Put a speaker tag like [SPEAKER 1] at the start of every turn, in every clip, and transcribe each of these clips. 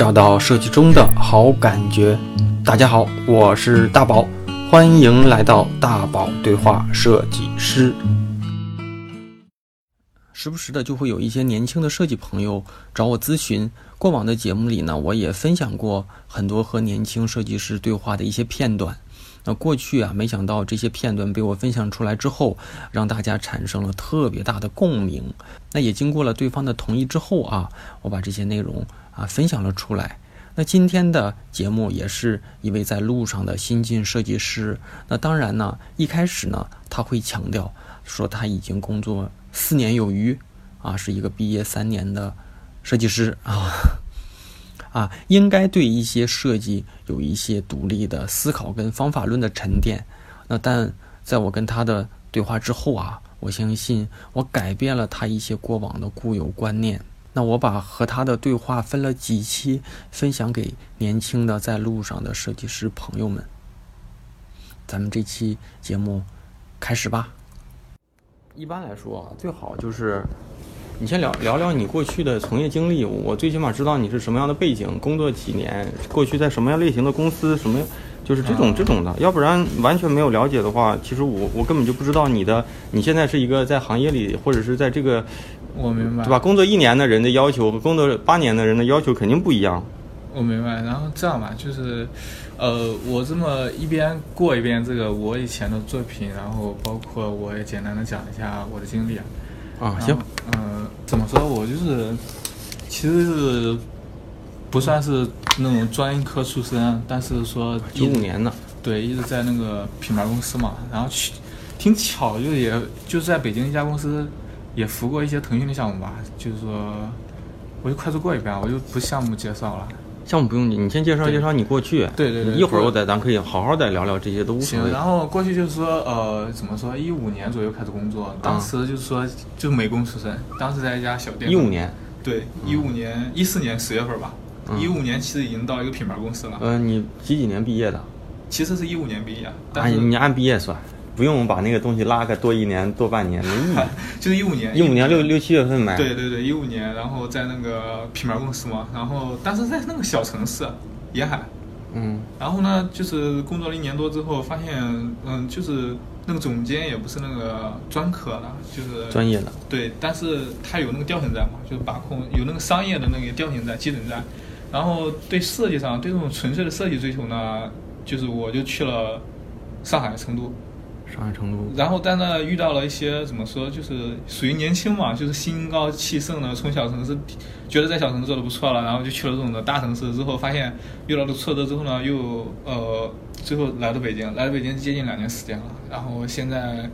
[SPEAKER 1] 找到设计中的好感觉。大家好，我是大宝，欢迎来到大宝对话设计师。时不时的就会有一些年轻的设计朋友找我咨询。过往的节目里呢，我也分享过很多和年轻设计师对话的一些片段。那过去啊，没想到这些片段被我分享出来之后，让大家产生了特别大的共鸣。那也经过了对方的同意之后啊，我把这些内容啊分享了出来。那今天的节目也是一位在路上的新晋设计师。那当然呢，一开始呢，他会强调说他已经工作四年有余，啊，是一个毕业三年的设计师啊。啊，应该对一些设计有一些独立的思考跟方法论的沉淀。那但在我跟他的对话之后啊，我相信我改变了他一些过往的固有观念。那我把和他的对话分了几期，分享给年轻的在路上的设计师朋友们。咱们这期节目开始吧。一般来说啊，最好就是。你先聊聊聊你过去的从业经历，我最起码知道你是什么样的背景，工作几年，过去在什么样类型的公司，什么就是这种这种的，要不然完全没有了解的话，其实我我根本就不知道你的你现在是一个在行业里或者是在这个，
[SPEAKER 2] 我明白，
[SPEAKER 1] 对吧？工作一年的人的要求和工作八年的人的要求肯定不一样。
[SPEAKER 2] 我明白，然后这样吧，就是，呃，我这么一边过一遍这个我以前的作品，然后包括我也简单的讲一下我的经历啊。
[SPEAKER 1] 啊，行，
[SPEAKER 2] 嗯，怎么说？我就是，其实是不算是那种专科出身，但是说
[SPEAKER 1] 九五年的，
[SPEAKER 2] 对，一直在那个品牌公司嘛，然后去，挺巧，就也就是在北京一家公司也服过一些腾讯的项目吧，就是说，我就快速过一遍，我就不项目介绍了。
[SPEAKER 1] 项目不用你，你先介绍介绍你过去。
[SPEAKER 2] 对对对。
[SPEAKER 1] 一会儿我再，咱可以好好再聊聊这些都无所谓。
[SPEAKER 2] 行，然后过去就是说，呃，怎么说？一五年左右开始工作，当时就是说，就是美工出身，当时在一家小店。
[SPEAKER 1] 一五年。
[SPEAKER 2] 对，一五年一四年十月份吧。一五年其实已经到一个品牌公司了。
[SPEAKER 1] 嗯，你几几年毕业的？
[SPEAKER 2] 其实是一五年毕业。但是
[SPEAKER 1] 你按毕业算。不用把那个东西拉开多一年多半年没意义，
[SPEAKER 2] 就是一五年，
[SPEAKER 1] 一五年六六七月份买。
[SPEAKER 2] 对对对，一五年，然后在那个品牌公司嘛，然后但是在那个小城市，沿海，
[SPEAKER 1] 嗯，
[SPEAKER 2] 然后呢，就是工作了一年多之后，发现，嗯，就是那个总监也不是那个专科的，就是
[SPEAKER 1] 专业的，
[SPEAKER 2] 对，但是他有那个调性在嘛，就是把控有那个商业的那个调性在基准在，然后对设计上对这种纯粹的设计追求呢，就是我就去了上海、成都。
[SPEAKER 1] 上海、成都，
[SPEAKER 2] 然后在那遇到了一些怎么说，就是属于年轻嘛，就是心高气盛的，从小城市觉得在小城市做的不错了，然后就去了这种的大城市，之后发现遇到了挫折之后呢，又呃，最后来到北京，来到北京接近两年时间了，然后现在，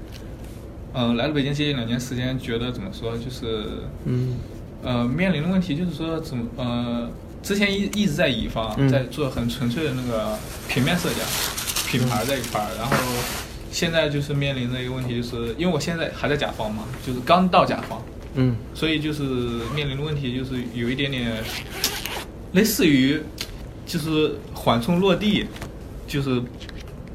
[SPEAKER 2] 呃，来了北京接近两年时间，觉得怎么说，就是
[SPEAKER 1] 嗯，
[SPEAKER 2] 呃，面临的问题就是说怎么呃，之前一一直在乙方在做很纯粹的那个平面设计，品牌这一块儿，然后。现在就是面临的一个问题，就是因为我现在还在甲方嘛，就是刚到甲方，
[SPEAKER 1] 嗯，
[SPEAKER 2] 所以就是面临的问题就是有一点点类似于，就是缓冲落地，就是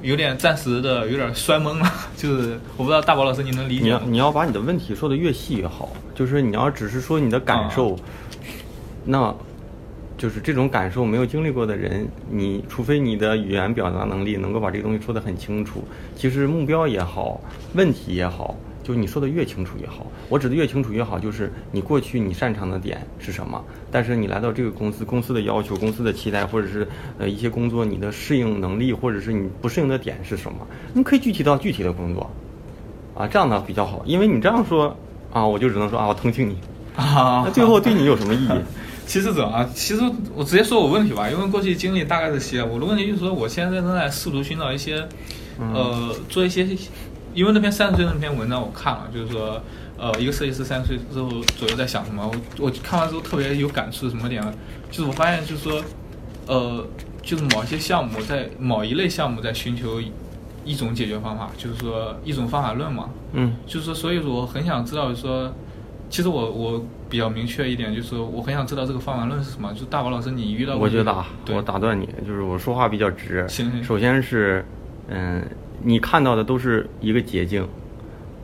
[SPEAKER 2] 有点暂时的有点摔懵了，就是我不知道大宝老师你能理解？
[SPEAKER 1] 你要你要把你的问题说的越细越好，就是你要只是说你的感受，那。就是这种感受没有经历过的人，你除非你的语言表达能力能够把这个东西说得很清楚。其实目标也好，问题也好，就你说的越清楚越好。我指的越清楚越好，就是你过去你擅长的点是什么，但是你来到这个公司，公司的要求、公司的期待，或者是呃一些工作你的适应能力，或者是你不适应的点是什么，你可以具体到具体的工作，啊，这样呢比较好。因为你这样说啊，我就只能说啊，我同情你
[SPEAKER 2] 啊，
[SPEAKER 1] 那最后对你有什么意义？
[SPEAKER 2] 其实怎么啊？其实我直接说我问题吧，因为过去经历大概这些。我的问题就是说，我现在正在试图寻找一些，呃，做一些，因为那篇三十岁那篇文章我看了，就是说，呃，一个设计师三十岁之后左右在想什么。我我看完之后特别有感触，什么点呢？就是我发现就是说，呃，就是某些项目在某一类项目在寻求一种解决方法，就是说一种方法论嘛。
[SPEAKER 1] 嗯。
[SPEAKER 2] 就是说，所以说我很想知道，就是说。其实我我比较明确一点，就是我很想知道这个方法论是什么。就大宝老师，你遇到
[SPEAKER 1] 我觉得啊，我打断你，就是我说话比较直。
[SPEAKER 2] 行行。
[SPEAKER 1] 首先是，嗯，你看到的都是一个捷径，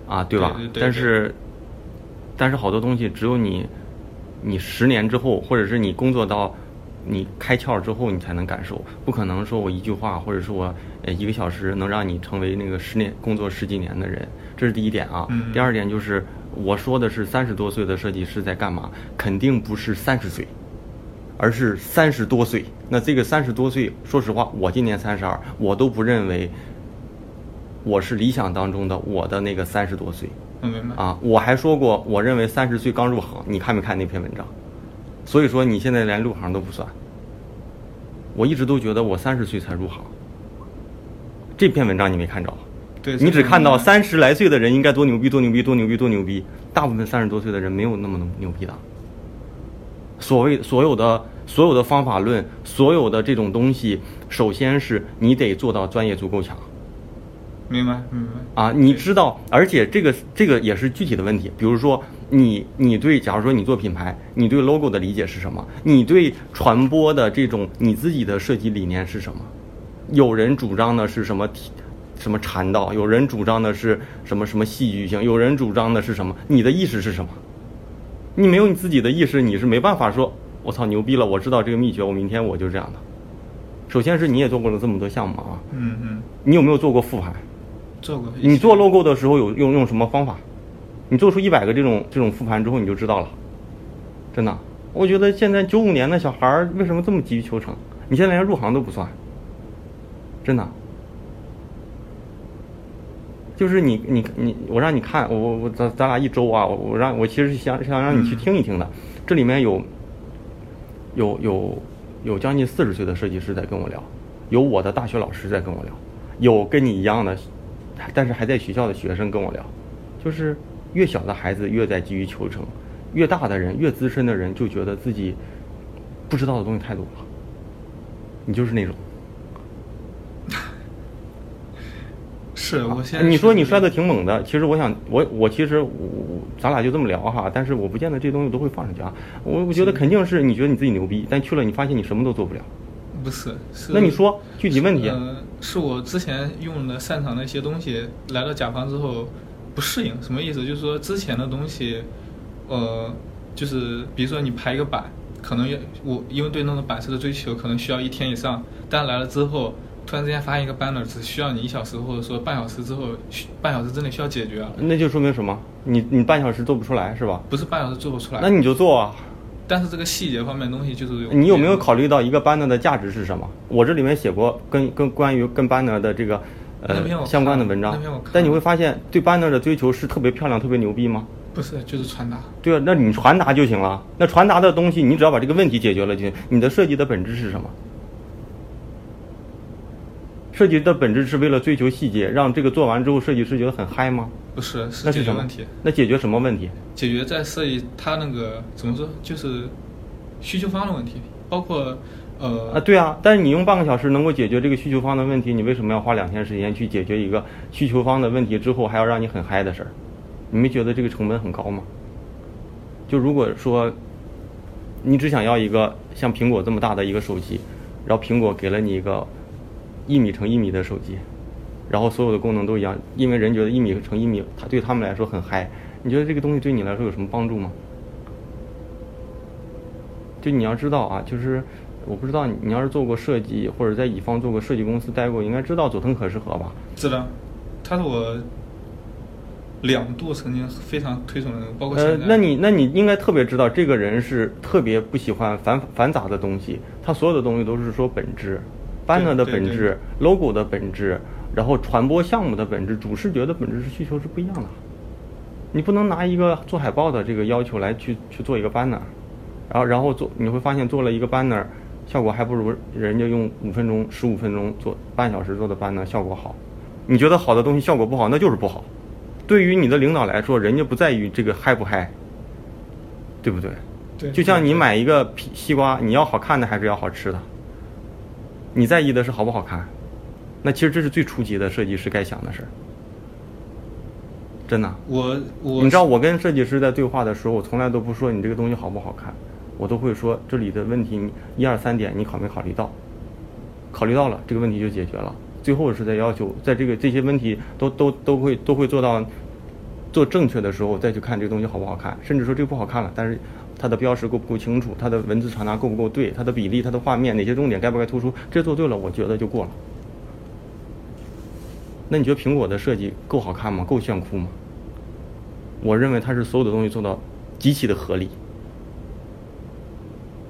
[SPEAKER 1] 啊，
[SPEAKER 2] 对
[SPEAKER 1] 吧？
[SPEAKER 2] 对对。
[SPEAKER 1] 但是，但是好多东西只有你，你十年之后，或者是你工作到
[SPEAKER 3] 你开窍之后你才能感受，不可能说我一句话或者是我呃一个小时能让你成为那个十年工作十几年的人，这是第一点啊。
[SPEAKER 2] 嗯
[SPEAKER 3] 第二点就是我说的是三十多岁的设计师在干嘛，肯定不是三十岁。而是三十多岁。那这个三十多岁，说实话，我今年三十二，我都不认为我是理想当中的我的那个三十多岁
[SPEAKER 2] 我明白。
[SPEAKER 3] 啊。我还说过，我认为三十岁刚入行，你看没看那篇文章？所以说你现在连入行都不算。我一直都觉得我三十岁才入行。这篇文章你没看着？
[SPEAKER 2] 对，
[SPEAKER 3] 你只看到三十来岁的人应该多牛逼，多牛逼，多牛逼，多牛逼。大部分三十多岁的人没有那么牛逼的。所谓所有的所有的方法论，所有的这种东西，首先是你得做到专业足够强
[SPEAKER 2] 明白明白。
[SPEAKER 3] 啊，你知道，而且这个这个也是具体的问题。比如说，你你对，假如说你做品牌，你对 logo 的理解是什么？你对传播的这种你自己的设计理念是什么？有人主张的是什么体什么禅道，有人主张的是什么什么戏剧性，有人主张的是什么？你的意识是什么？你没有你自己的意识，你是没办法说，我操牛逼了，我知道这个秘诀，我明天我就这样的。首先是你也做过了这么多项目啊，
[SPEAKER 2] 嗯嗯，
[SPEAKER 3] 你有没有做过复盘？
[SPEAKER 2] 做过。
[SPEAKER 3] 你做 logo 的时候有用用什么方法？你做出一百个这种这种复盘之后，你就知道了。真的，我觉得现在九五年的小孩儿为什么这么急于求成？你现在连入行都不算，真的。就是你你你，我让你看，我我我咱咱俩一周啊，我我让我其实是想想让你去听一听的，这里面有有有有将近四十岁的设计师在跟我聊，有我的大学老师在跟我聊，有跟你一样的，但是还在学校的学生跟我聊，就是越小的孩子越在急于求成，越大的人越资深的人就觉得自己不知道的东西太多了，你就是那种。
[SPEAKER 2] 是我现在
[SPEAKER 3] 你说你摔的挺猛的，其实我想，我我其实我我咱俩就这么聊哈，但是我不见得这东西都会放上去啊。我我觉得肯定是你觉得你自己牛逼，但去了你发现你什么都做不了。
[SPEAKER 2] 不是是？
[SPEAKER 3] 那你说具体问题？
[SPEAKER 2] 呃，是我之前用的擅长的一些东西，来到甲方之后不适应，什么意思？就是说之前的东西，呃，就是比如说你排一个版，可能要我因为对那种版式的追求，可能需要一天以上，但来了之后，突然之间发现一个 banner 只需要你一小时或者说半小时之后，需半小时之内需要解决，
[SPEAKER 3] 那就说明什么？你你半小时做不出来是吧？
[SPEAKER 2] 不是半小时做不出来。
[SPEAKER 3] 那你就做啊。
[SPEAKER 2] 但是这个细节方面的东西就是
[SPEAKER 3] 你有没有考虑到一个 banner 的价值是什么？我这里面写过跟跟关于跟 banner 的这个呃相关的文章但你会发现对 banner 的追求是特别漂亮、特别牛逼吗？
[SPEAKER 2] 不是就是传达？
[SPEAKER 3] 对啊，那你传达就行了。那传达的东西，你只要把这个问题解决了就行。你的设计的本质是什么？设计的本质是为了追求细节，让这个做完之后设计师觉得很嗨吗？
[SPEAKER 2] 不是是解决问题。？
[SPEAKER 3] 那解决什么问题？
[SPEAKER 2] 解决在设计它那个怎么说，就是需求方的问题，包括呃
[SPEAKER 3] 啊，对啊，但是你用半个小时能够解决这个需求方的问题，你为什么要花两天时间去解决一个需求方的问题之后还要让你很嗨的事儿？你没觉得这个成本很高吗？就如果说你只想要一个像苹果这么大的一个手机，然后苹果给了你一个一米乘一米的手机，然后所有的功能都一样，因为人觉得一米乘一米，它对他们来说很嗨，你觉得这个东西对你来说有什么帮助吗？就你要知道啊，就是我不知道你你要是做过设计或者在乙方做过设计公司待过，应该知道佐藤可士和吧？
[SPEAKER 2] 知道，他是我两度曾经非常推崇的人，包括
[SPEAKER 3] 呃那你那你应该特别知道，这个人是特别不喜欢繁繁杂的东西，他所有的东西都是说本质，banner 的本质，logo 的本质，然后传播项目的本质，主视觉的本质是需求是不一样的。你不能拿一个做海报的这个要求来去去做一个 banner，然后然后做你会发现做了一个 banner，效果还不如人家用五分钟、十五分钟做半小时做的 banner 效果好。你觉得好的东西效果不好，那就是不好。对于你的领导来说，人家不在于这个嗨不嗨，对不对？
[SPEAKER 2] 对
[SPEAKER 3] 就像你买一个皮西瓜，你要好看的还是要好吃的？你在意的是好不好看？那其实这是最初级的设计师该想的事儿。真的，
[SPEAKER 2] 我我
[SPEAKER 3] 你知道我跟设计师在对话的时候，我从来都不说你这个东西好不好看，我都会说这里的问题你一二三点你考没考虑到？考虑到了，这个问题就解决了。最后是在要求，在这个这些问题都都都会都会做到做正确的时候，再去看这个东西好不好看，甚至说这个不好看了，但是它的标识够不够清楚，它的文字传达够不够对，它的比例、它的画面哪些重点该不该突出，这做对了，我觉得就过了。那你觉得苹果的设计够好看吗？够炫酷吗？我认为它是所有的东西做到极其的合理。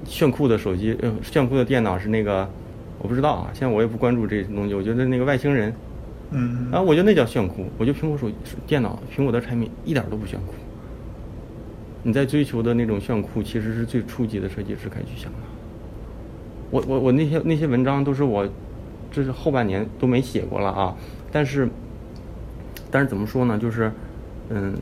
[SPEAKER 3] 炫酷的手机，呃，炫酷的电脑是那个，我不知道啊，现在我也不关注这些东西。我觉得那个外星人，
[SPEAKER 2] 嗯
[SPEAKER 3] 啊，我觉得那叫炫酷。我觉得苹果手电脑、苹果的产品一点都不炫酷。你在追求的那种炫酷，其实是最初级的设计师该去想的。我我我那些那些文章都是我，这是后半年都没写过了啊。但是，但是怎么说呢？就是，嗯，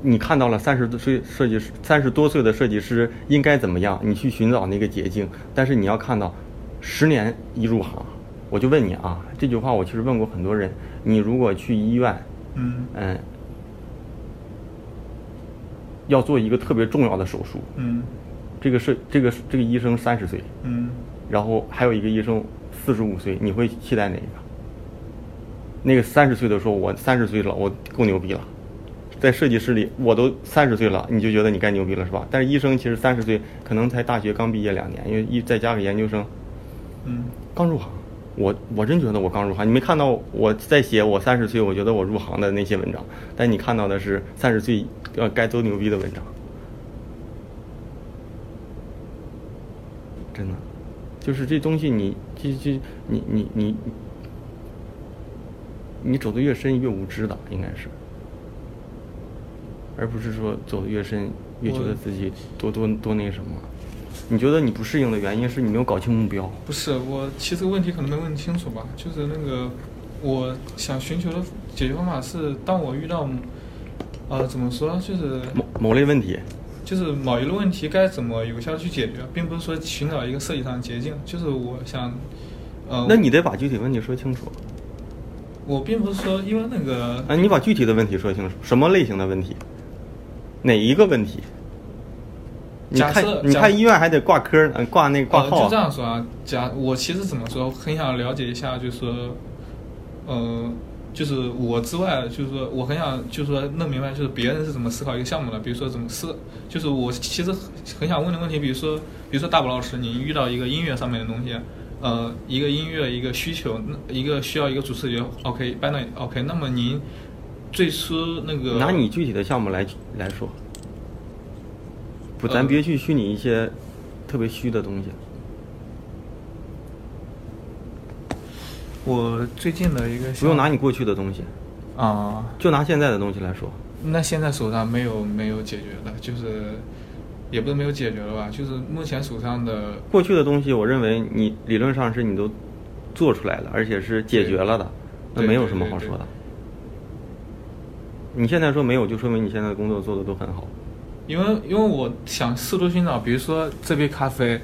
[SPEAKER 3] 你看到了三十多岁设计师，三十多岁的设计师应该怎么样？你去寻找那个捷径。但是你要看到，十年一入行，我就问你啊，这句话我其实问过很多人。你如果去医院，
[SPEAKER 2] 嗯
[SPEAKER 3] 嗯，要做一个特别重要的手术，
[SPEAKER 2] 嗯
[SPEAKER 3] 这个是这个这个医生三十岁，
[SPEAKER 2] 嗯
[SPEAKER 3] 然后还有一个医生四十五岁，你会期待哪个？那个三十岁的说，我三十岁了，我够牛逼了。在设计师里，我都三十岁了，你就觉得你该牛逼了是吧？但是医生其实三十岁，可能才大学刚毕业两年，因为一再加个研究生，
[SPEAKER 2] 嗯
[SPEAKER 3] 刚入行。我我真觉得我刚入行，你没看到我在写我三十岁，我觉得我入行的那些文章，但你看到的是三十岁呃该多牛逼的文章。真的，就是这东西你，这这你你你，你走的越深越无知的，应该是，而不是说走的越深越觉得自己多多多那什么。你觉得你不适应的原因是你没有搞清目标。
[SPEAKER 2] 不是我，其实问题可能没问清楚吧，就是那个我想寻求的解决方法是，当我遇到，呃，怎么说，就是
[SPEAKER 3] 某某类问题，
[SPEAKER 2] 就是某一个问题该怎么有效去解决，并不是说寻找一个设计上的捷径，就是我想，呃，
[SPEAKER 3] 那你得把具体问题说清楚。
[SPEAKER 2] 我并不是说因为那个
[SPEAKER 3] 啊，你把具体的问题说清楚，什么类型的问题？哪一个问题？你看你看医院还得挂科，呢，挂那个挂号
[SPEAKER 2] 呃，就这
[SPEAKER 3] 啊。
[SPEAKER 2] 样说啊，假我其实怎么说，很想了解一下，就是说，呃，就是我之外，就是说我很想，就是说弄明白，就是别人是怎么思考一个项目的，比如说怎么思，就是我其实很很想问的问题，比如说，比如说大宝老师，你遇到一个音乐上面的东西，呃，一个音乐一个需求，那一个需要一个主视觉，OK，搬到 OK，那么您最初那个
[SPEAKER 3] 拿你具体的项目来来说，不，
[SPEAKER 2] 呃
[SPEAKER 3] 咱别去虚拟一些特别虚的东西。
[SPEAKER 2] 我最近的一个
[SPEAKER 3] 不用拿你过去的东西，
[SPEAKER 2] 啊。
[SPEAKER 3] 就拿现在的东西来说。
[SPEAKER 2] 那现在手上没有没有解决的，就是也不是没有解决了吧，就是目前手上的
[SPEAKER 3] 过去的东西，我认为你理论上是你都做出来了，而且是解决了的，那没有什么好说的。你现在说没有，就说明你现在的工作做的都很好。
[SPEAKER 2] 因为因为我想试图寻找，比如说这杯咖啡，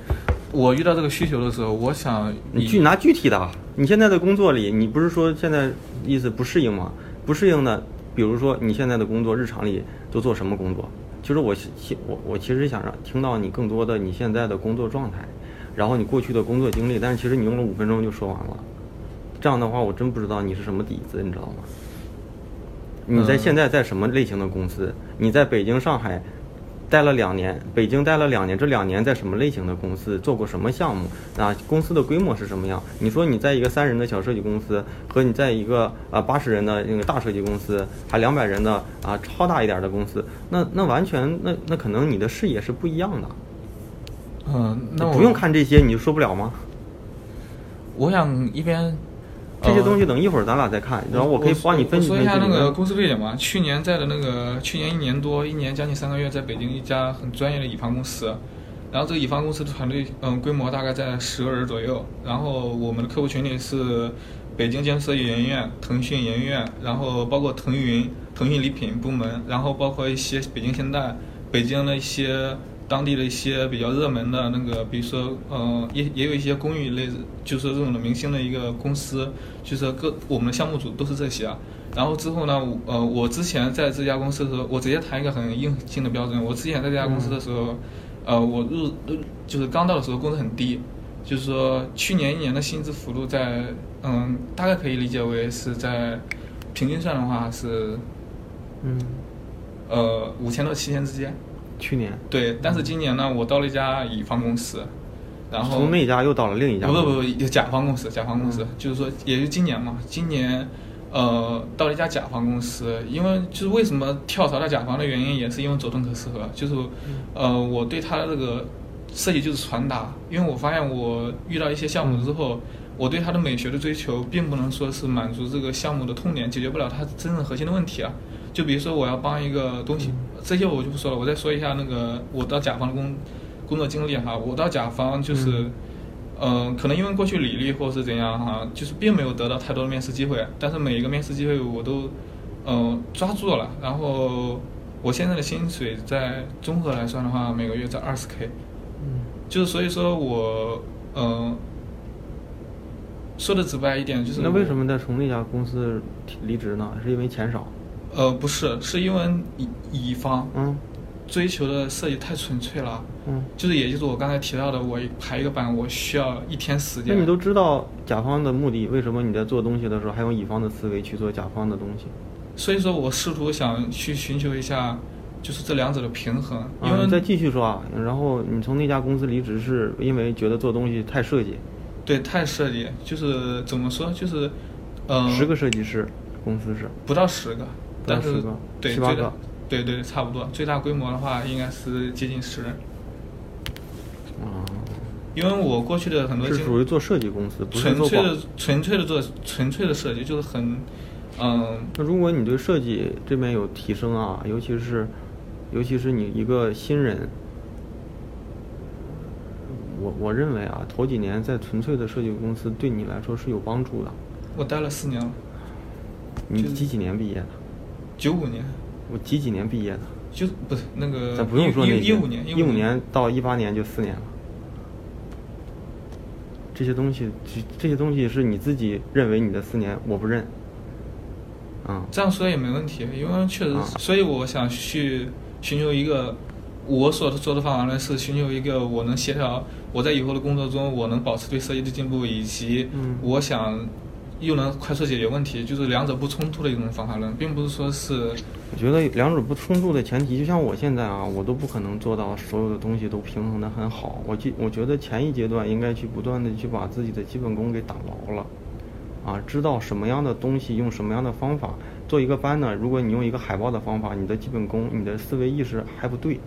[SPEAKER 2] 我遇到这个需求的时候，我想
[SPEAKER 3] 你具拿具体的啊，你现在的工作里，你不是说现在意思不适应吗？不适应的，比如说你现在的工作日常里都做什么工作？就是我现我我其实想让听到你更多的你现在的工作状态，然后你过去的工作经历，但是其实你用了五分钟就说完了，这样的话我真不知道你是什么底子，你知道吗？你在
[SPEAKER 2] 嗯
[SPEAKER 3] 现在在什么类型的公司？你在北京、上海待了两年，北京待了两年，这两年在什么类型的公司做过什么项目？啊，公司的规模是什么样？你说你在一个三人的小设计公司，和你在一个啊八十人的那个大设计公司，还两百人的啊超大一点的公司，那那完全那那可能你的视野是不一样的。
[SPEAKER 2] 嗯，那我
[SPEAKER 3] 不用，看这些，你就说不了吗？
[SPEAKER 2] 我想一边
[SPEAKER 3] 这些东西
[SPEAKER 2] 呃
[SPEAKER 3] 等一会儿咱俩再看，然后我可以帮你分
[SPEAKER 2] 说一下。那个公司背景吧。去年在的那个，去年一年多，一年将近三个月，在北京一家很专业的乙方公司。然后这个乙方公司的团队，嗯，规模大概在十个人左右。然后我们的客户群里是北京建筑设计研究院、腾讯研究院，然后包括腾云、腾讯礼品部门，然后包括一些北京现代、北京的一些当地的一些比较热门的那个，比如说，呃，也也有一些公寓类，就是这种的明星的一个公司，就是各我们的项目组都是这些啊。然后之后呢，呃，我之前在这家公司的时候，我直接谈一个很硬性的标准。我之前在这家公司的时候，呃，我入入就是刚到的时候工资很低，就是说去年一年的薪资幅度在，嗯，大概可以理解为是在平均算的话是，
[SPEAKER 3] 嗯，
[SPEAKER 2] 呃，五千到七千之间。
[SPEAKER 3] 去年。
[SPEAKER 2] 对，但是今年呢，我到了一家乙方公司，然后
[SPEAKER 3] 从那家又到了另一家。
[SPEAKER 2] 不不不，甲方公司，甲方公司，就是说，也就今年嘛，今年，呃，到了一家甲方公司，因为就是为什么跳槽到甲方的原因，也是因为佐顿可适合，就是，呃，我对他的这个设计就是传达，因为我发现我遇到一些项目之后，我对它的美学的追求，并不能说是满足这个项目的痛点，解决不了它真正核心的问题啊。就比如说我要帮一个东西，这些我就不说了，我再说一下那个我到甲方的工工作经历哈，我到甲方就是。嗯、可能因为过去履历或是怎样哈，就是并没有得到太多的面试机会，但是每一个面试机会我都，嗯、抓住了。然后我现在的薪水在综合来算的话，每个月在二十 K，
[SPEAKER 3] 嗯
[SPEAKER 2] 就是所以说我，嗯、说的直白一点就是
[SPEAKER 3] 那为什么在从那家公司离职呢？是因为钱少？
[SPEAKER 2] 呃，不是，是因为乙乙方
[SPEAKER 3] 嗯
[SPEAKER 2] 追求的设计太纯粹了，
[SPEAKER 3] 嗯，
[SPEAKER 2] 就是也就是我刚才提到的，我排一个版我需要一天时间。
[SPEAKER 3] 那你都知道甲方的目的，为什么你在做东西的时候还用乙方的思维去做甲方的东西？
[SPEAKER 2] 所以说我试图想去寻求一下，就是这两者的平衡，因
[SPEAKER 3] 啊，
[SPEAKER 2] 为、
[SPEAKER 3] 你再继续说啊，然后你从那家公司离职是因为觉得做东西太设计，
[SPEAKER 2] 对太设计，就是怎么说，就是，嗯、
[SPEAKER 3] 十个设计师公司是，
[SPEAKER 2] 不到十个，但是对
[SPEAKER 3] 七八个
[SPEAKER 2] 对对差不多，最大规模的话应该是接近十人，
[SPEAKER 3] 啊，
[SPEAKER 2] 因为我过去的很多
[SPEAKER 3] 是
[SPEAKER 2] 经
[SPEAKER 3] 属于做设计公司，不是
[SPEAKER 2] 纯粹的纯粹的做纯粹的设计，就是很，嗯，
[SPEAKER 3] 那如果你对设计这边有提升啊，尤其是，尤其是你一个新人，我我认为啊，头几年在纯粹的设计公司对你来说是有帮助的。
[SPEAKER 2] 我待了四年了，你是
[SPEAKER 3] 你几几年毕业的？
[SPEAKER 2] 九五年，
[SPEAKER 3] 我几几年毕业的？
[SPEAKER 2] 就不是那个，
[SPEAKER 3] 咱不用说那些
[SPEAKER 2] 一一五年，
[SPEAKER 3] 一五年到一八年就四年了。这些东西，这这些东西是你自己认为你的四年，我不认。啊、
[SPEAKER 2] 这样说也没问题，因为确实
[SPEAKER 3] 啊，
[SPEAKER 2] 所以我想去寻求一个，我所做的方法呢是寻求一个我能协调，我在以后的工作中我能保持对设计的进步，以及
[SPEAKER 3] 嗯
[SPEAKER 2] 我想又能快速解决问题，就是两者不冲突的一种方法论，并不是说是
[SPEAKER 3] 我觉得两者不冲突的前提，就像我现在啊，我都不可能做到所有的东西都平衡的很好。我记，我觉得前一阶段应该去不断的去把自己的基本功给打牢了，啊，知道什么样的东西用什么样的方法做一个班呢？如果你用一个海报的方法，你的基本功、你的思维意识还不对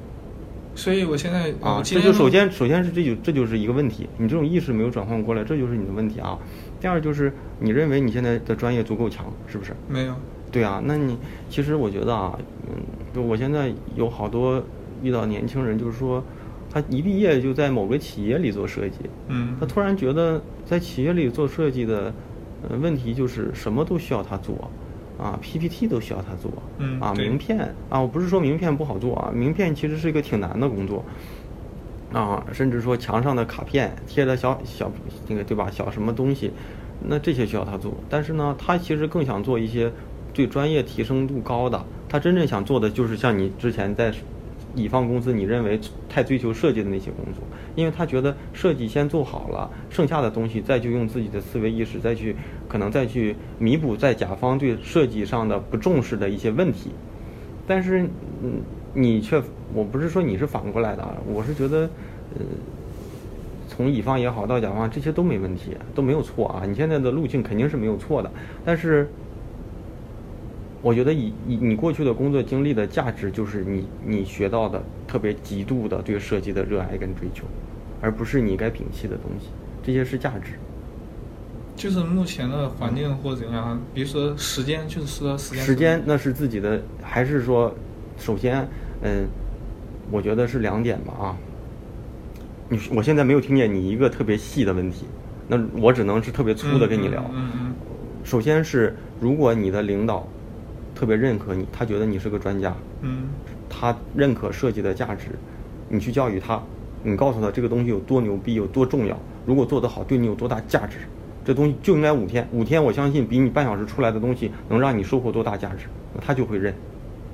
[SPEAKER 2] 所以我现在
[SPEAKER 3] 啊这就首先首先是这就这就是一个问题，你这种意识没有转换过来，这就是你的问题啊。第二就是你认为你现在的专业足够强，是不是？
[SPEAKER 2] 没有，
[SPEAKER 3] 对啊，那你其实我觉得啊，嗯，就我现在有好多遇到年轻人，就是说他一毕业就在某个企业里做设计，
[SPEAKER 2] 嗯。
[SPEAKER 3] 他突然觉得在企业里做设计的，呃，问题就是什么都需要他做，啊，PPT 都需要他做，啊，
[SPEAKER 2] 嗯啊
[SPEAKER 3] 名片啊，我不是说名片不好做啊，名片其实是一个挺难的工作，啊，甚至说墙上的卡片贴的小小那个对吧，小什么东西，那这些需要他做，但是呢，他其实更想做一些对专业提升度高的，他真正想做的就是像你之前在乙方公司你认为太追求设计的那些工作，因为他觉得设计先做好了，剩下的东西再就用自己的思维意识再去可能再去弥补在甲方对设计上的不重视的一些问题。但是，嗯，你却我不是说你是反过来的啊，我是觉得，呃，从乙方也好到甲方这些都没问题，都没有错啊。你现在的路径肯定是没有错的，但是，我觉得以以你过去的工作经历的价值，就是你你学到的特别极度的对设计的热爱跟追求，而不是你该摒弃的东西，这些是价值。
[SPEAKER 2] 就是目前的环境或者怎样，比如说时间，就是说时间
[SPEAKER 3] 时间那是自己的，还是说，首先，嗯，我觉得是两点吧啊。你我现在没有听见你一个特别细的问题，那我只能是特别粗的跟你聊。
[SPEAKER 2] 嗯嗯
[SPEAKER 3] 首先是，如果你的领导特别认可你，他觉得你是个专家，
[SPEAKER 2] 嗯
[SPEAKER 3] 他认可设计的价值，你去教育他，你告诉他这个东西有多牛逼，有多重要，如果做得好，对你有多大价值，这东西就应该五天，五天我相信比你半小时出来的东西能让你收获多大价值，他就会认。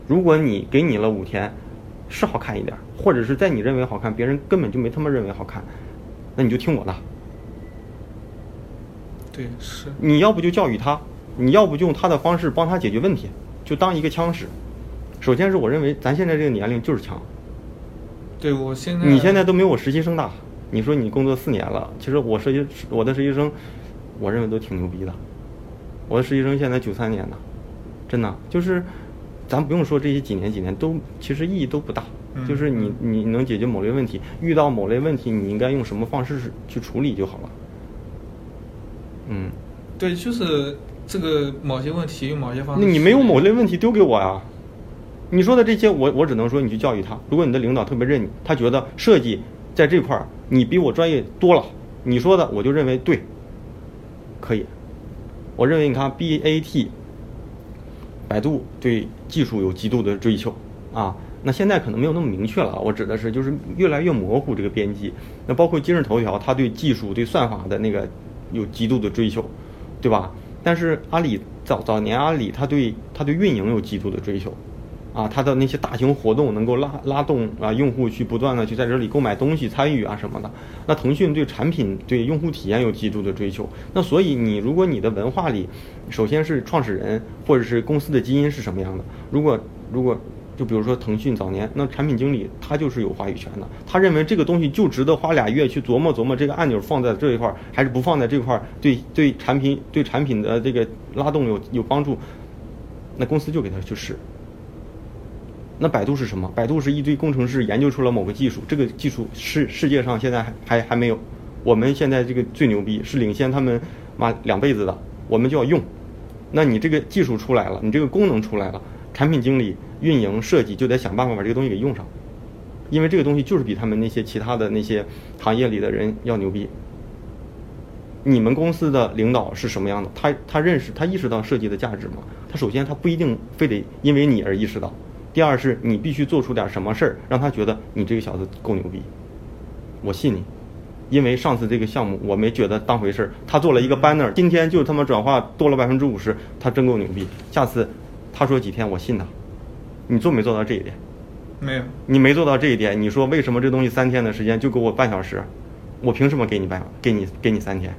[SPEAKER 3] 如果你给你了五天，是好看一点，或者是在你认为好看，别人根本就没他妈认为好看，那你就听我的，
[SPEAKER 2] 对是，
[SPEAKER 3] 你要不就教育他，你要不就用他的方式帮他解决问题，就当一个枪使。首先是我认为咱现在这个年龄就是强，
[SPEAKER 2] 对我现在
[SPEAKER 3] 你现在都没有我实习生大。你说你工作四年了，其实我实习我的实习生，我认为都挺牛逼的。我的实习生现在九三年的，真的就是，咱不用说这些几年几年都其实意义都不大，
[SPEAKER 2] 嗯
[SPEAKER 3] 就是你你能解决某类问题，遇到某类问题你应该用什么方式去处理就好了。嗯，
[SPEAKER 2] 对，就是这个某些问题用某些方式。
[SPEAKER 3] 那你没有某类问题丢给我呀？你说的这些，我我只能说你去教育他。如果你的领导特别认你，他觉得设计在这块儿你比我专业多了，你说的我就认为对，可以。我认为你看 BAT，百度对技术有极度的追求啊。那现在可能没有那么明确了，我指的是就是越来越模糊这个边际。那包括今日头条，它对技术、对算法的那个有极度的追求，对吧？但是阿里早早年阿里，它对它对运营有极度的追求，啊，它的那些大型活动能够拉拉动啊用户去不断的去在这里购买东西、参与啊什么的。那腾讯对产品、对用户体验有极度的追求。那所以你如果你的文化里，首先是创始人或者是公司的基因是什么样的，如果如果就比如说腾讯早年，那产品经理他就是有话语权的，他认为这个东西就值得花俩月去琢磨琢磨，这个按钮放在这一块还是不放在这块，对对产品对产品的这个拉动有有帮助，那公司就给他去试。那百度是什么？百度是一堆工程师研究出了某个技术，这个技术是世界上现在还还还没有，我们现在这个最牛逼，是领先他们妈两辈子的，我们就要用。那你这个技术出来了，你这个功能出来了，产品经理、运营、设计就得想办法把这个东西给用上，因为这个东西就是比他们那些其他的那些行业里的人要牛逼。你们公司的领导是什么样的？他他认识他意识到设计的价值吗？他首先他不一定非得因为你而意识到，第二是你必须做出点什么事儿，让他觉得你这个小子够牛逼，我信你。因为上次这个项目我没觉得当回事儿，他做了一个 banner，今天就他妈转化多了百分之五十，他真够牛逼。下次他说几天我信他，你做没做到这一点？
[SPEAKER 2] 没有，
[SPEAKER 3] 你没做到这一点，你说为什么这东西三天的时间就给我半小时？我凭什么给你半给你给你三天？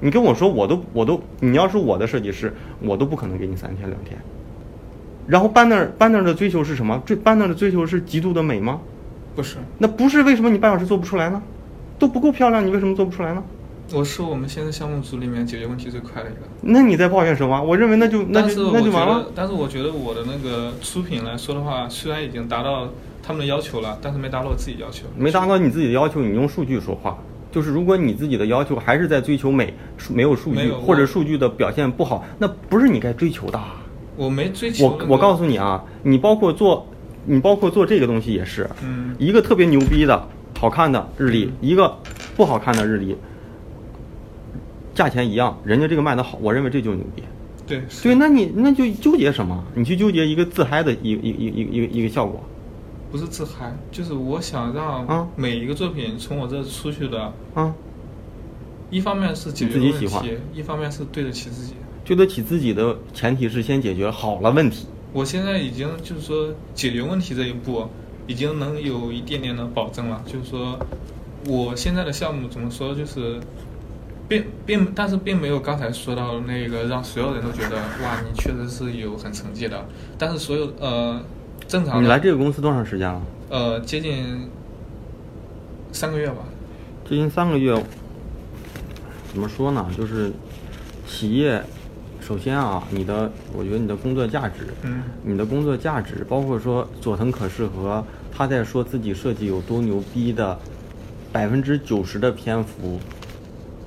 [SPEAKER 3] 你跟我说我都我都，你要是我的设计师，我都不可能给你三天两天。然后 banner banner 的追求是什么？追 banner 的追求是极度的美吗？
[SPEAKER 2] 不是，
[SPEAKER 3] 那不是为什么你半小时做不出来呢？都不够漂亮，你为什么做不出来呢？
[SPEAKER 2] 我是我们现在项目组里面解决问题最快的一个。
[SPEAKER 3] 那你在抱怨什么？我认为那就那就那就完了
[SPEAKER 2] 得，。但是我觉得我的那个出品来说的话，虽然已经达到他们的要求了，但是没达到我自己要求。
[SPEAKER 3] 没达到你自己的要求，你用数据说话。就是如果你自己的要求还是在追求美，没有数据或者数据的表现不好，那不是你该追求的。
[SPEAKER 2] 我没追求、
[SPEAKER 3] 我我告诉你啊，你包括做，你包括做这个东西也是，
[SPEAKER 2] 嗯。
[SPEAKER 3] 一个特别牛逼的好看的日历，一个不好看的日历，价钱一样，人家这个卖的好，我认为这就牛逼。
[SPEAKER 2] 对是。
[SPEAKER 3] 对，那你那就纠结什么？你去纠结一个自嗨的一一一一一个一个效果。
[SPEAKER 2] 不是自嗨，就是我想
[SPEAKER 3] 啊？
[SPEAKER 2] 让每一个作品从我这出去的，
[SPEAKER 3] 啊，
[SPEAKER 2] 一方面是解决问
[SPEAKER 3] 你自己喜欢。
[SPEAKER 2] 题，一方面是对得起自己。
[SPEAKER 3] 对得起自己的前提是先解决好了问题。
[SPEAKER 2] 我现在已经就是说解决问题这一步，已经能有一点点的保证了。就是说，我现在的项目怎么说，就是并并，但是并没有刚才说到那个让所有人都觉得哇，你确实是有很成绩的。但是所有呃正常
[SPEAKER 3] 你来这个公司多长时间了？
[SPEAKER 2] 呃接近三个月吧。
[SPEAKER 3] 接近三个月，怎么说呢？就是企业，首先啊，你的，我觉得你的工作价值，
[SPEAKER 2] 嗯。
[SPEAKER 3] 你的工作价值，包括说佐藤可士和他在说自己设计有多牛逼的百分之九十的篇幅，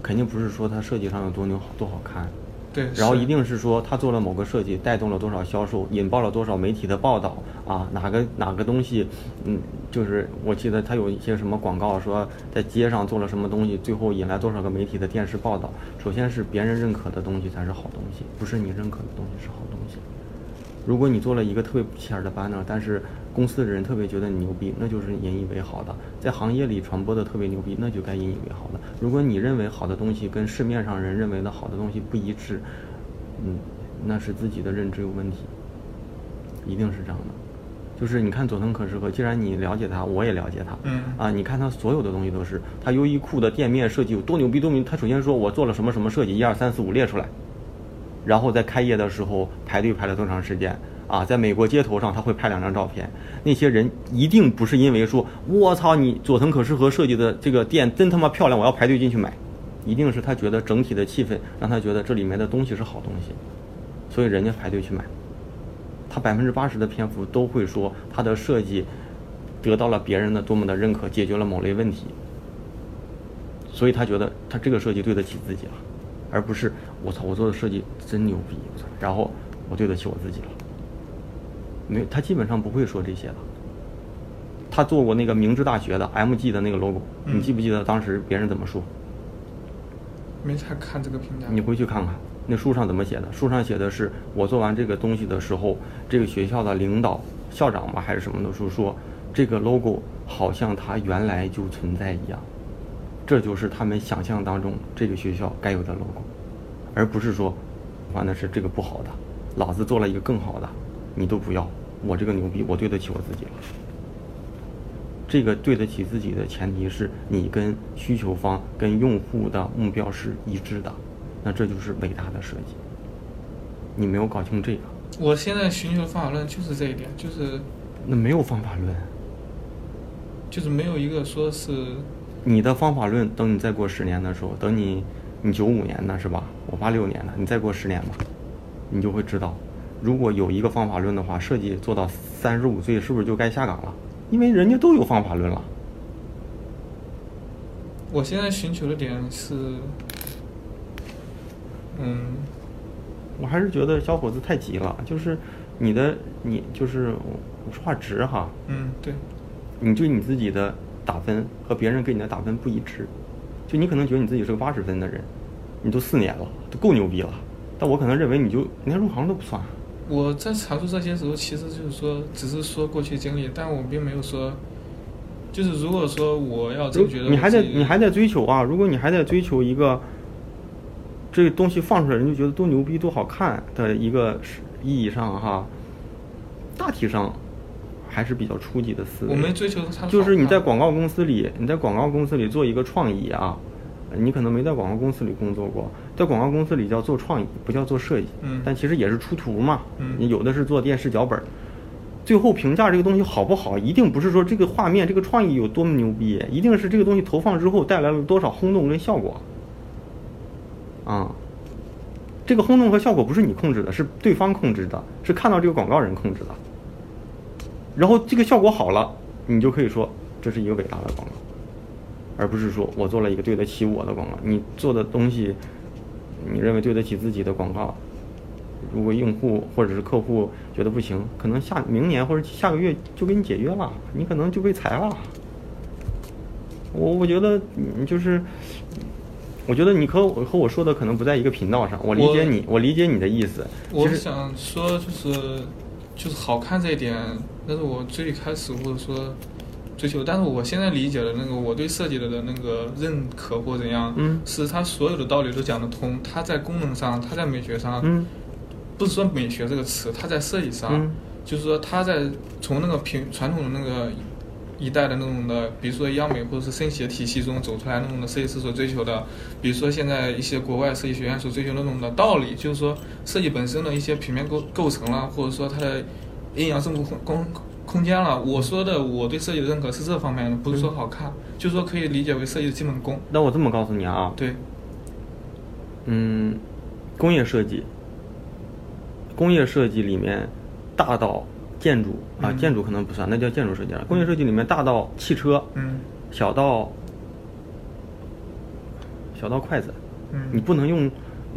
[SPEAKER 3] 肯定不是说他设计上有多牛好多好看，
[SPEAKER 2] 对，
[SPEAKER 3] 然后一定是说他做了某个设计，带动了多少销售，引爆了多少媒体的报道啊，哪个哪个东西，嗯，就是我记得他有一些什么广告说在街上做了什么东西，最后引来多少个媒体的电视报道。首先是别人认可的东西才是好东西，不是你认可的东西是好东西。如果你做了一个特别不起眼的 banner，但是公司的人特别觉得你牛逼，那就是引以为豪的。在行业里传播的特别牛逼，那就该引以为豪的。如果你认为好的东西跟市面上人认为的好的东西不一致，嗯，那是自己的认知有问题，一定是这样的。就是你看佐藤可士和，既然你了解他，我也了解他，
[SPEAKER 2] 嗯
[SPEAKER 3] 啊，你看他所有的东西都是他优衣库的店面设计有多牛逼多牛逼，他首先说我做了什么什么设计，一二三四五列出来，然后在开业的时候排队排了多长时间啊，在美国街头上他会拍两张照片，那些人一定不是因为说我操你佐藤可士和设计的这个店真他妈漂亮，我要排队进去买，一定是他觉得整体的气氛让他觉得这里面的东西是好东西，所以人家排队去买。他百分之八十的篇幅都会说他的设计得到了别人的多么的认可，解决了某类问题，所以他觉得他这个设计对得起自己了，而不是我操我做的设计真牛逼，然后我对得起我自己了。没，他基本上不会说这些的。他做过那个明治大学的 MG 的那个 logo，、
[SPEAKER 2] 嗯
[SPEAKER 3] 你记不记得当时别人怎么说？
[SPEAKER 2] 没太看这个评价。
[SPEAKER 3] 你回去看看，那书上怎么写的？书上写的是我做完这个东西的时候，这个学校的领导、校长吧还是什么的说说，这个 logo 好像它原来就存在一样，这就是他们想象当中这个学校该有的 logo，而不是说，完的是这个不好的，老子做了一个更好的，你都不要，我这个牛逼，我对得起我自己了。这个对得起自己的前提是你跟需求方、跟用户的目标是一致的，那这就是伟大的设计。你没有搞清这个，
[SPEAKER 2] 我现在寻求的方法论就是这一点，就是
[SPEAKER 3] 那没有方法论。
[SPEAKER 2] 就是没有一个说是
[SPEAKER 3] 你的方法论，等你再过十年的时候，等你你九五年的是吧？我八六年的，你再过十年吧，你就会知道，如果有一个方法论的话，设计做到三十五岁是不是就该下岗了？因为人家都有方法论了。
[SPEAKER 2] 我现在寻求的点是，嗯，
[SPEAKER 3] 我还是觉得小伙子太急了，就是你的你就是我说话直哈，
[SPEAKER 2] 嗯，对，
[SPEAKER 3] 你对你自己的打分和别人给你的打分不一致，就你可能觉得你自己是个八十分的人，你都四年了，都够牛逼了，但我可能认为你就连入行都不算。
[SPEAKER 2] 我在阐述这些时候，其实就是说，只是说过去经历，但我并没有说，就是如果说我要真觉得
[SPEAKER 3] 你还在你还在追求啊？如果你还在追求一个这个东西放出来人就觉得多牛逼多好看的一个意义上哈，大体上还是比较初级的思维。
[SPEAKER 2] 我没追求它
[SPEAKER 3] 就是你在
[SPEAKER 2] 广
[SPEAKER 3] 广告公司里，你在广告公司里做一个创意啊，你可能没在广告公司里工作过，在广告公司里叫做创意，不叫做设计。
[SPEAKER 2] 嗯
[SPEAKER 3] 但其实也是出图嘛。
[SPEAKER 2] 嗯
[SPEAKER 3] 你有的是做电视脚本。最后评价这个东西好不好，一定不是说这个画面、这个创意有多么牛逼，一定是这个东西投放之后带来了多少轰动跟效果。啊，这个轰动和效果不是你控制的，是对方控制的，是看到这个广告人控制的。然后这个效果好了，你就可以说这是一个伟大的广告，而不是说我做了一个对得起我的广告。你做的东西，你认为对得起自己的广告，如果用户或者是客户觉得不行，可能下明年或者下个月就给你解约了，你可能就被裁了。我我觉得你就是，我觉得你和我和我说的可能不在一个频道上。我理解你，我理解你的意思。
[SPEAKER 2] 我
[SPEAKER 3] 其实
[SPEAKER 2] 想说就是就是好看这一点，但是我最开始或者说追求，但是我现在理解的那个我对设计的那个认可或怎样，
[SPEAKER 3] 嗯
[SPEAKER 2] 是它所有的道理都讲得通，它在功能上，它在美学上，
[SPEAKER 3] 嗯
[SPEAKER 2] 不是说美学这个词，它在设计上，
[SPEAKER 3] 嗯
[SPEAKER 2] 就是说它在从那个平传统的那个一代的那种的，比如说央美或者是升学体系中走出来那种的设计师所追求的，比如说现在一些国外设计学院所追求的那种的道理，就是说设计本身的一些平面构构成了，或者说它的阴阳正负空空空间了。我说的我对设计的认可是这方面的，不是说好看，就是说可以理解为设计的基本功。
[SPEAKER 3] 那我这么告诉你啊，
[SPEAKER 2] 对，
[SPEAKER 3] 嗯，工业设计，工业设计里面大到建筑啊，
[SPEAKER 2] 嗯。
[SPEAKER 3] 建筑可能不算，那叫建筑设计了。工业设计里面大到汽车，
[SPEAKER 2] 嗯。
[SPEAKER 3] 小到小到筷子，
[SPEAKER 2] 嗯，
[SPEAKER 3] 你不能用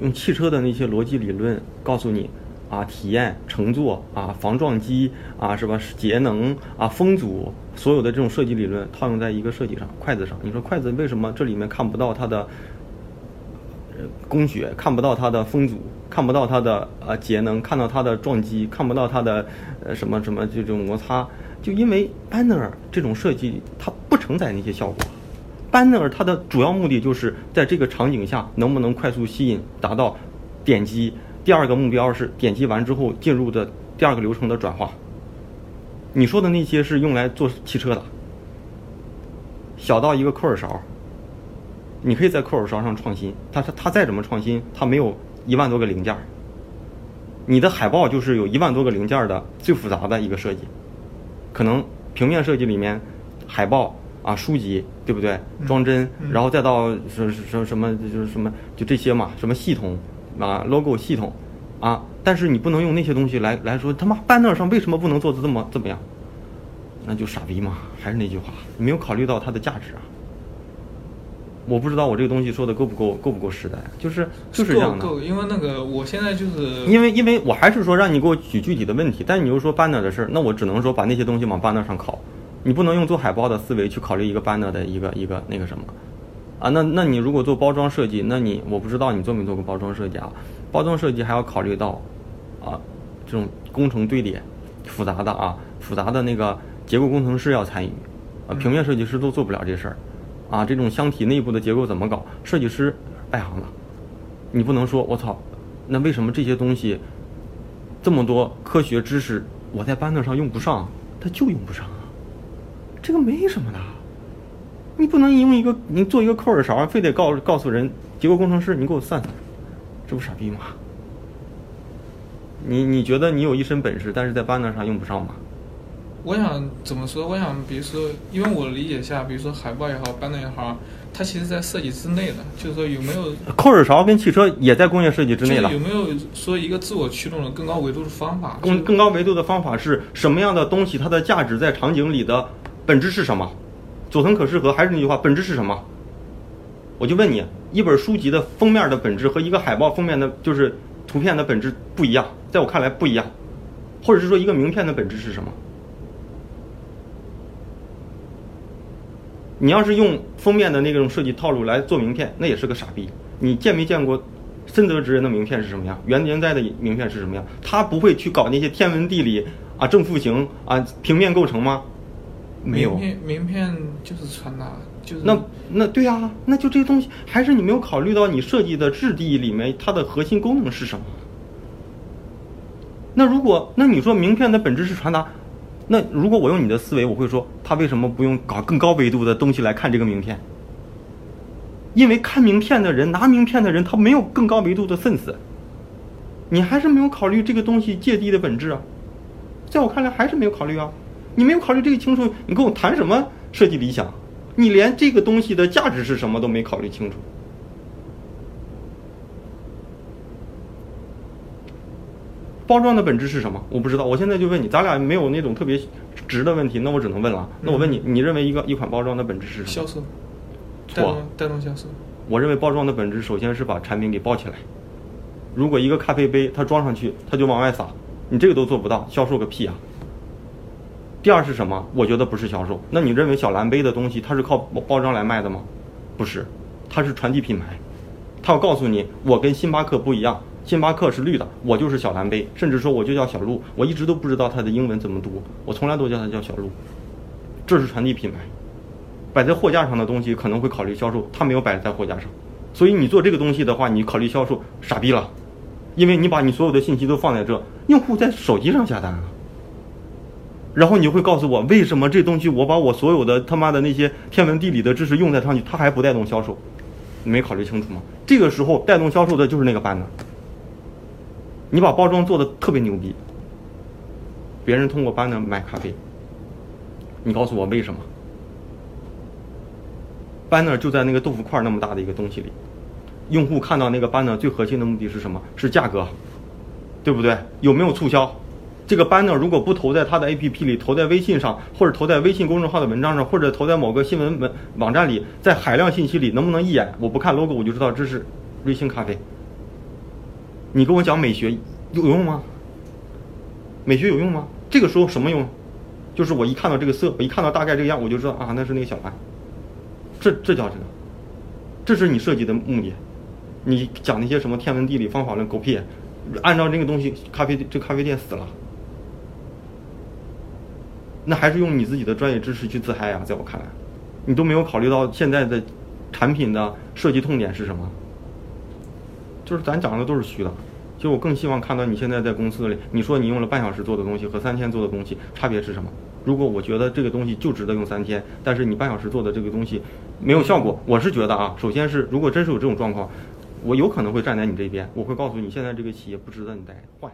[SPEAKER 3] 用汽车的那些逻辑理论告诉你啊，体验、乘坐啊、防撞击啊，是吧？节能啊、风阻，所有的这种设计理论套用在一个设计上，筷子上。你说筷子为什么这里面看不到它的呃工学，看不到它的风阻，看不到它的呃节能，看到它的撞击，看不到它的呃什么什么这种摩擦？就因为 banner 这种设计，它不承载那些效果。banner 它的主要目的就是在这个场景下能不能快速吸引，达到点击。第二个目标是点击完之后进入的第二个流程的转化。你说的那些是用来做汽车的，小到一个扣耳勺，你可以在扣耳勺上创新。它它它再怎么创新，它没有一万多个零件儿。你的海报就是有一万多个零件的最复杂的一个设计，可能平面设计里面海报啊、书籍，对不对？装帧，然后再到什什什么就是什么就这些嘛，什么系统啊、logo 系统啊，但是你不能用那些东西来来说他妈 banner 上为什么不能做的这么这么样？那就傻逼嘛！还是那句话，你没有考虑到它的价值啊。我不知道我这个东西说的够不够够不够时代，就是就是这样的。
[SPEAKER 2] 够够，因为那个我现在就是
[SPEAKER 3] 因为因为我还是说让你给我举具体的问题，但你又说 banner 的事儿，那我只能说把那些东西往 banner 上考，你不能用做海报的思维去考虑一个 banner 的一个一个那个什么，啊，那那你如果做包装设计，那你我不知道你做没做过包装设计啊？包装设计还要考虑到，啊，这种工程堆叠，复杂的啊，复杂的那个结构工程师要参与，啊，平面设计师都做不了这事儿。啊，这种箱体内部的结构怎么搞？设计师外行了，你不能说我操，那为什么这些东西这么多科学知识我在班子上用不上，它就用不上啊？这个没什么的，你不能用一个你做一个扣耳勺，非得告告诉人结构工程师，你给我算算，这不傻逼吗？你你觉得你有一身本事，但是在班子上用不上吗？
[SPEAKER 2] 我想怎么说？我想，比如说，因为我理解下，比如说海报也好，班的也好，它其实在设计之内的，就是说有没有
[SPEAKER 3] 扣耳勺跟汽车也在工业设计之内了。
[SPEAKER 2] 有没有说一个自我驱动的更高维度的方法？
[SPEAKER 3] 更更高维度的方法是什么样的东西？它的价值在场景里的本质是什么？佐藤可士和还是那句话，本质是什么？我就问你，一本书籍的封面的本质和一个海报封面的，就是图片的本质不一样，在我看来不一样，或者是说一个名片的本质是什么？你要是用封面的那种设计套路来做名片，那也是个傻逼。你见没见过深泽直人的名片是什么样？原研哉的名片是什么样？他不会去搞那些天文地理啊、正负形啊、平面构成吗？没有。
[SPEAKER 2] 名片名片就是传达，就是
[SPEAKER 3] 那那对啊，那就这些东西，还是你没有考虑到你设计的质地里面它的核心功能是什么？那如果那你说名片的本质是传达？那如果我用你的思维，我会说他为什么不用搞更高维度的东西来看这个名片？因为看名片的人，拿名片的人，他没有更高维度的 sense。你还是没有考虑这个东西芥蒂的本质啊！在我看来，还是没有考虑啊！你没有考虑这个清楚，你跟我谈什么设计理想？你连这个东西的价值是什么都没考虑清楚。包装的本质是什么？我不知道。我现在就问你，咱俩没有那种特别直的问题，那我只能问了。那我问你，你认为一个一款包装的本质是什么？
[SPEAKER 2] 销售，
[SPEAKER 3] 错。
[SPEAKER 2] 带动销售。
[SPEAKER 3] 我认为包装的本质首先是把产品给包起来。如果一个咖啡杯它装上去，它就往外洒，你这个都做不到，销售个屁啊！第二是什么？我觉得不是销售。那你认为小蓝杯的东西它是靠包装来卖的吗？不是，它是传递品牌。它要告诉你，我跟星巴克不一样，星巴克是绿的，我就是小蓝杯，甚至说我就叫小鹿，我一直都不知道它的英文怎么读，我从来都叫它叫小鹿。这是传递品牌。摆在货架上的东西可能会考虑销售，它没有摆在货架上，所以你做这个东西的话，你考虑销售，傻逼了，因为你把你所有的信息都放在这，用户在手机上下单了，然后你就会告诉我，为什么这东西我把我所有的他妈的那些天文地理的知识用在上去，它还不带动销售？你没考虑清楚吗？这个时候带动销售的就是那个班呢。你把包装做的特别牛逼，别人通过班呢买咖啡，你告诉我为什么？banner 就在那个豆腐块那么大的一个东西里，用户看到那个 banner 最核心的目的是什么？是价格，对不对？有没有促销？这个 banner 如果不投在他的 APP 里，投在微信上，或者投在微信公众号的文章上，或者投在某个新闻文网站里，在海量信息里，能不能一眼我不看 logo 我就知道这是瑞幸咖啡？你跟我讲美学有用吗？美学有用吗？这个时候什么用？就是我一看到这个色，我一看到大概这个样，我就知道啊，那是那个小蓝。这这叫什么，这是你设计的目的。你讲那些什么天文地理方法论狗屁，按照这个东西，咖啡这咖啡店死了。那还是用你自己的专业知识去自嗨啊！在我看来，你都没有考虑到现在的产品的设计痛点是什么。就是咱讲的都是虚的。其实我更希望看到你现在在公司里，你说你用了半小时做的东西和三天做的东西差别是什么？如果我觉得这个东西就值得用三天，但是你半小时做的这个东西没有效果，我是觉得啊，首先是如果真是有这种状况，我有可能会站在你这边，我会告诉你现在这个企业不值得你待，换。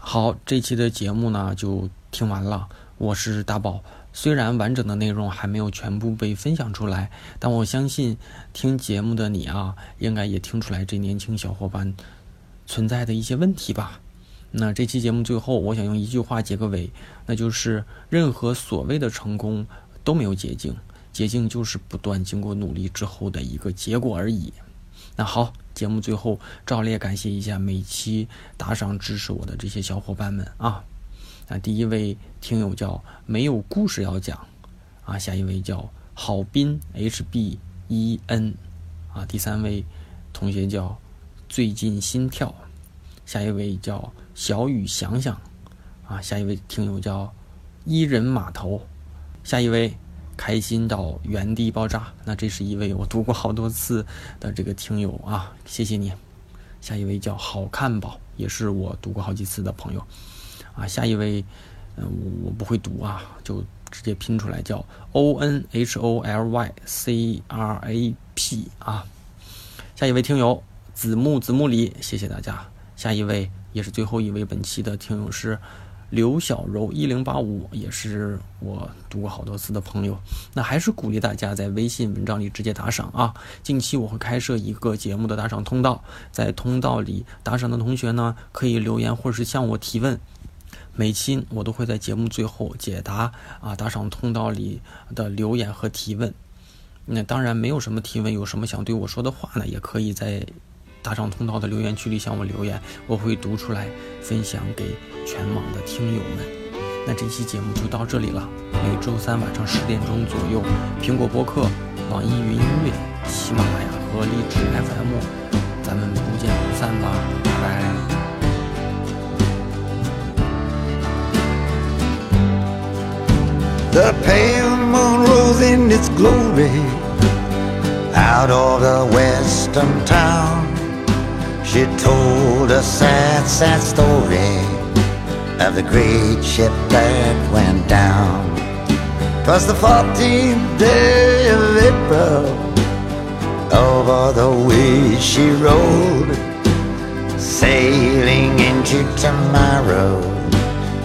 [SPEAKER 4] 好，这期的节目呢就听完了。我是大宝，虽然完整的内容还没有全部被分享出来，但我相信听节目的你啊，应该也听出来这年轻小伙伴存在的一些问题吧。那这期节目最后，我想用一句话结个尾，那就是任何所谓的成功都没有捷径，捷径就是不断经过努力之后的一个结果而已。那好，节目最后照例感谢一下每期打赏支持我的这些小伙伴们啊。那第一位听友叫没有故事要讲啊，下一位叫郝斌 H B E N 啊，第三位同学叫最近心跳，下一位叫。小雨想想，啊，下一位听友叫伊人码头，下一位开心到原地爆炸。那这是一位我读过好多次的这个听友啊，谢谢你。下一位叫好看宝，也是我读过好几次的朋友，啊，下一位，嗯，我不会读啊，就直接拼出来叫 O N H O L Y C R A P 啊。下一位听友子木子木里，谢谢大家。下一位。也是最后一位本期的听友是刘小柔一零八五，也是我读过好多次的朋友。那还是鼓励大家在微信文章里直接打赏啊！近期我会开设一个节目的打赏通道，在通道里打赏的同学呢，可以留言或者是向我提问，每期我都会在节目最后解答啊打赏通道里的留言和提问。那当然没有什么提问，有什么想对我说的话呢，也可以在。打赏通道的留言区里向我留言，我会读出来分享给全网的听友们。那这期节目就到这里了。每周三晚上十点钟左右，苹果播客、网易云音乐、喜马拉雅和荔枝 FM，咱们不见不散吧，拜拜。The pale moon rose in its glory out of the western town. She told a sad, sad story of the great ship that went down. Twas the 14th day of April, over the way she rode, sailing into tomorrow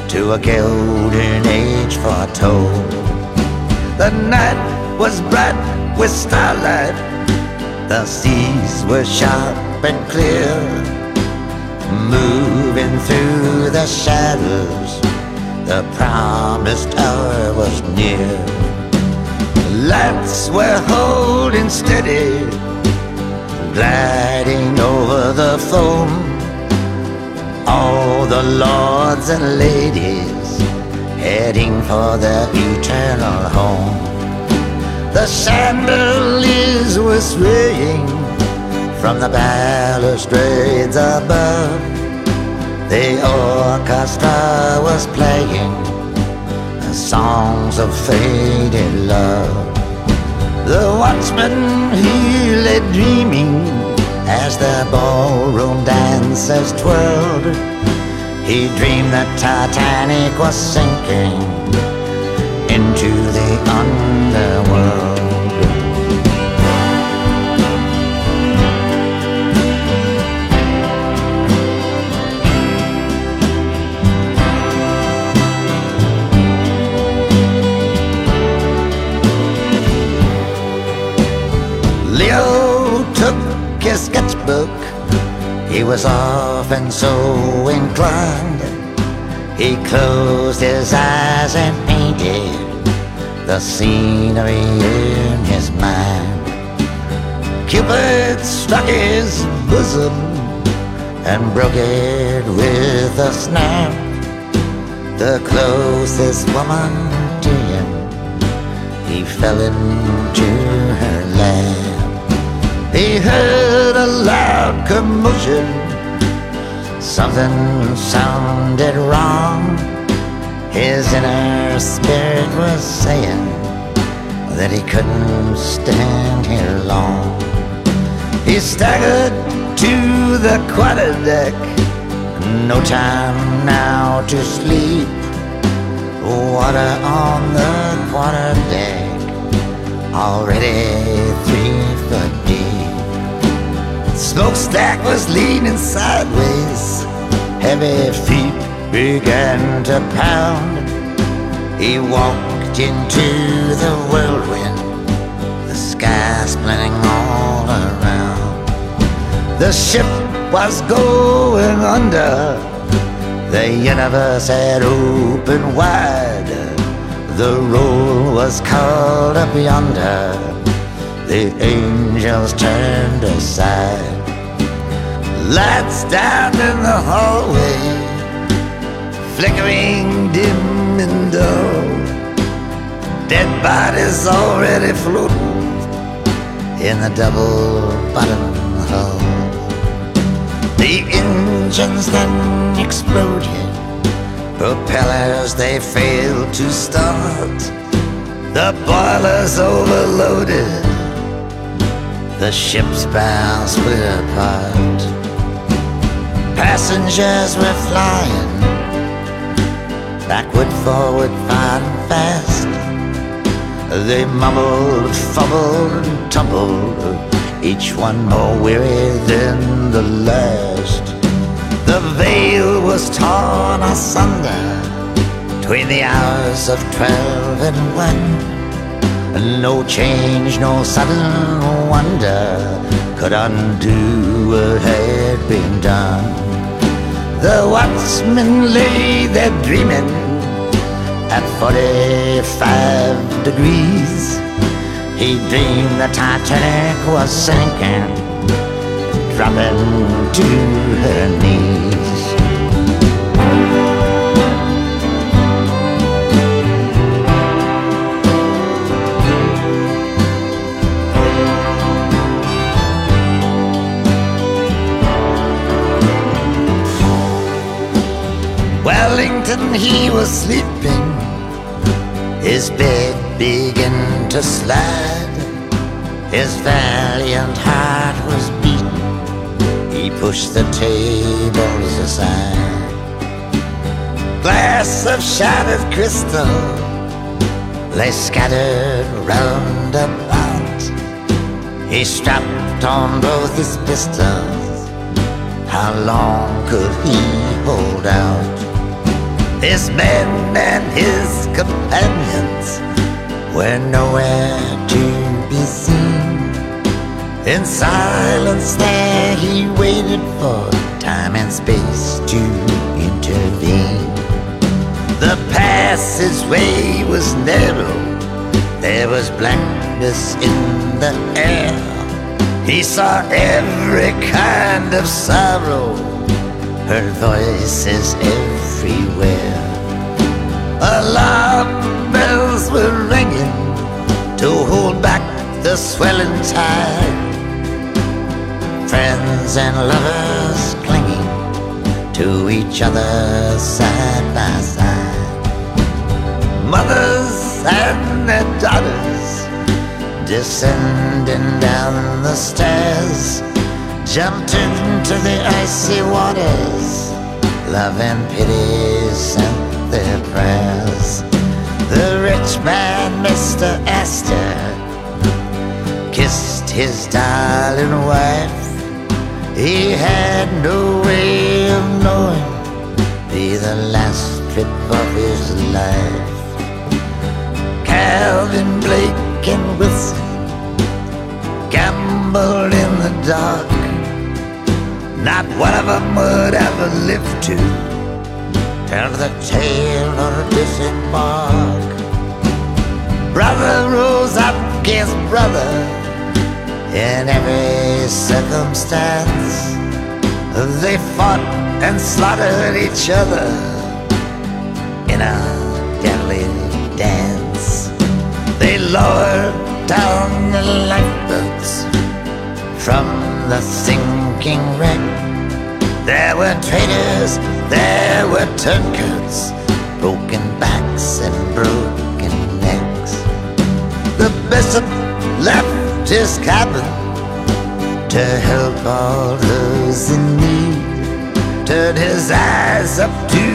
[SPEAKER 4] to a golden age foretold. The night was bright with starlight, the seas were sharp and clear, moving through the shadows. The promised hour was near. Lights were holding steady, gliding over the foam. All the lords and ladies heading for their eternal home. The chandeliers were swaying from the balustrades above. The orchestra was playing the songs of faded love. The watchman he lay dreaming as the ballroom dancers twirled. He dreamed that Titanic was sinking into the underworld. He was often so inclined. He closed his eyes and painted the scenery in his mind. Cupid struck his bosom and broke it with a snap. The closest woman to him, he fell into her lap. He heard a loud commotion. Something sounded wrong. His inner spirit was saying that he couldn't stand here long. He staggered to the quarterdeck. No time now to sleep. Water on the quarterdeck. Already three foot deep. Smokestack was leaning sideways, heavy feet began to pound. He walked into the whirlwind, the sky splitting all around. The ship was going under, the universe had opened wide. The roll was called up yonder, the angels turned aside. Lights down in the hallway, flickering dim and dull. Dead bodies already floating in the double bottom hull. The engines then exploded, propellers they failed to start. The boilers overloaded, the ship's bow split apart. Passengers were flying backward, forward, and fast. They mumbled, fumbled, and tumbled, each one more weary than the last. The veil was torn asunder between the hours of twelve and one. And No change, no sudden wonder could undo what had been done. The watchman lay there dreaming at 45 degrees. He dreamed the Titanic was sinking, dropping to her knees. Wellington, he was sleeping. His bed began to slide. His valiant heart. He pushed the tables aside. Glass of shattered crystal lay scattered round about. He strapped on both his pistols. How long could he hold out? His men and his companions were nowhere to be seen. In silence there he waited for time and space to intervene. The passageway was narrow, there was blackness in the air. He saw every kind of sorrow, heard voices everywhere. Alarm bells were ringing to hold back the swelling tide. Friends and lovers clinging to each other side by side. Mothers and their daughters descending down the stairs jumped into the icy waters. Love and pity sent their prayers. The rich man, Mr. Astor, kissed his darling wife. He had no way of knowing be the last trip of his life. Calvin Blake and Wilson gambled in the dark. Not one of them would ever live to tell the tale or disembark. Brother rose up against brother in every circumstance. They fought and slaughtered each other in a deadly dance. They lowered down the lifeboats from the sinking wreck. There were traitors, there were turncoats, broken backs and broken necks. The bishop left his cabin to help all those in need. Turned his eyes up to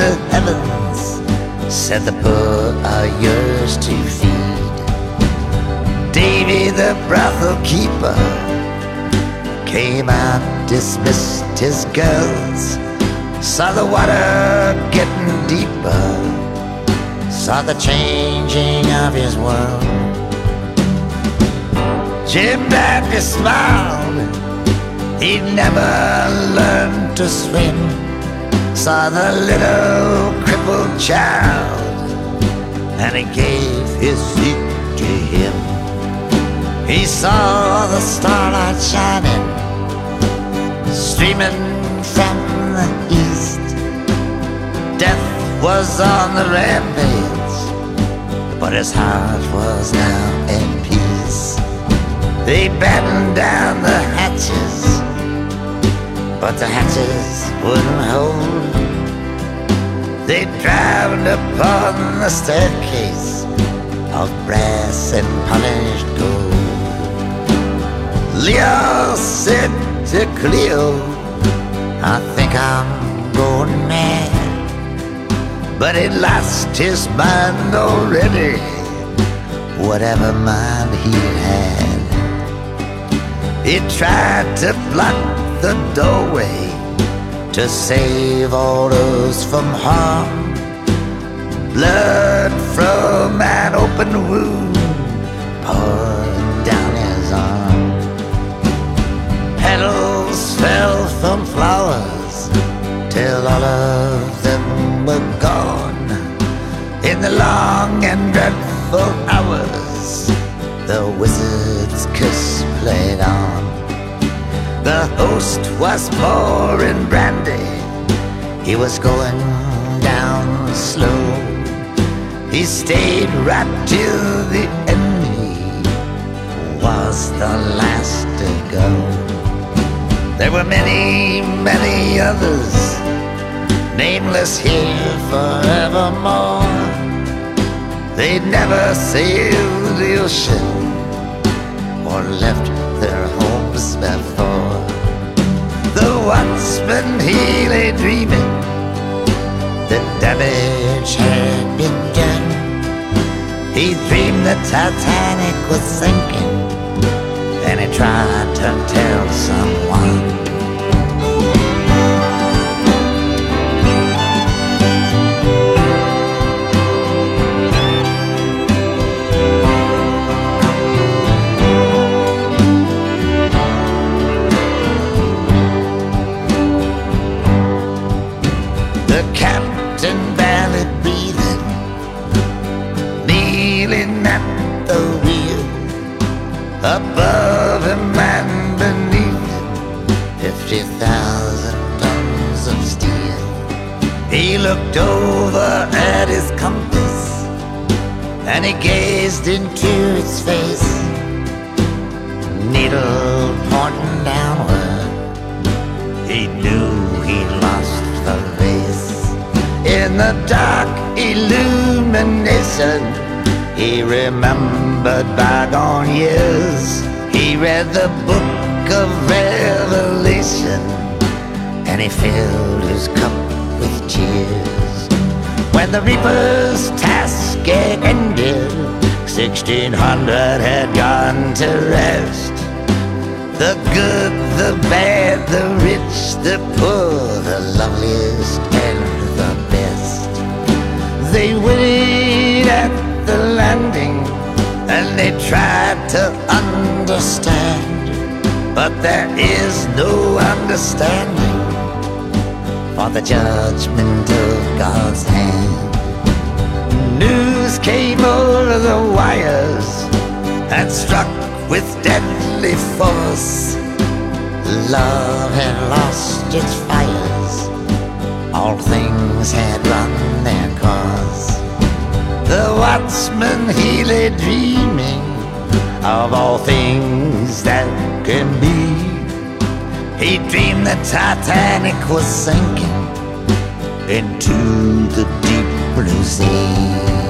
[SPEAKER 4] the heavens, said the poor are yours to feed. Davy the brothel keeper came out, dismissed his girls, Saw the water getting deeper. Saw the changing of his world. Jim Baptist smiled. He'd never learned to swim. Saw the little crippled child, and he gave his seat to him. He saw the starlight shining, streaming from the east. Death was on the rampage, but his heart was now in peace. They battened down the hatches, but the hatches wouldn't hold. They drowned upon the staircase of brass and polished gold. Leo said to Cleo, I think I'm going mad. But he lost his mind already, whatever mind he had. He tried to block the doorway to save all those from harm. Blood from an open wound poured down his arm. Petals fell from flowers till all of them were gone. In the long and dreadful hours, the wizard's kiss. The host was pouring brandy. He was going down slow. He stayed right till the end. He was the last to go. There were many, many others, nameless here forevermore. They'd never sailed the ocean or left their homes before. The watchman he lay dreaming, the damage had been done. He dreamed the Titanic was sinking, and he tried to tell someone. News came over the wires and struck with deadly force. Love had lost its fires, all things had run their course. The watchman lay dreaming of all things that can be. He dreamed the Titanic was sinking into the deep bluesy.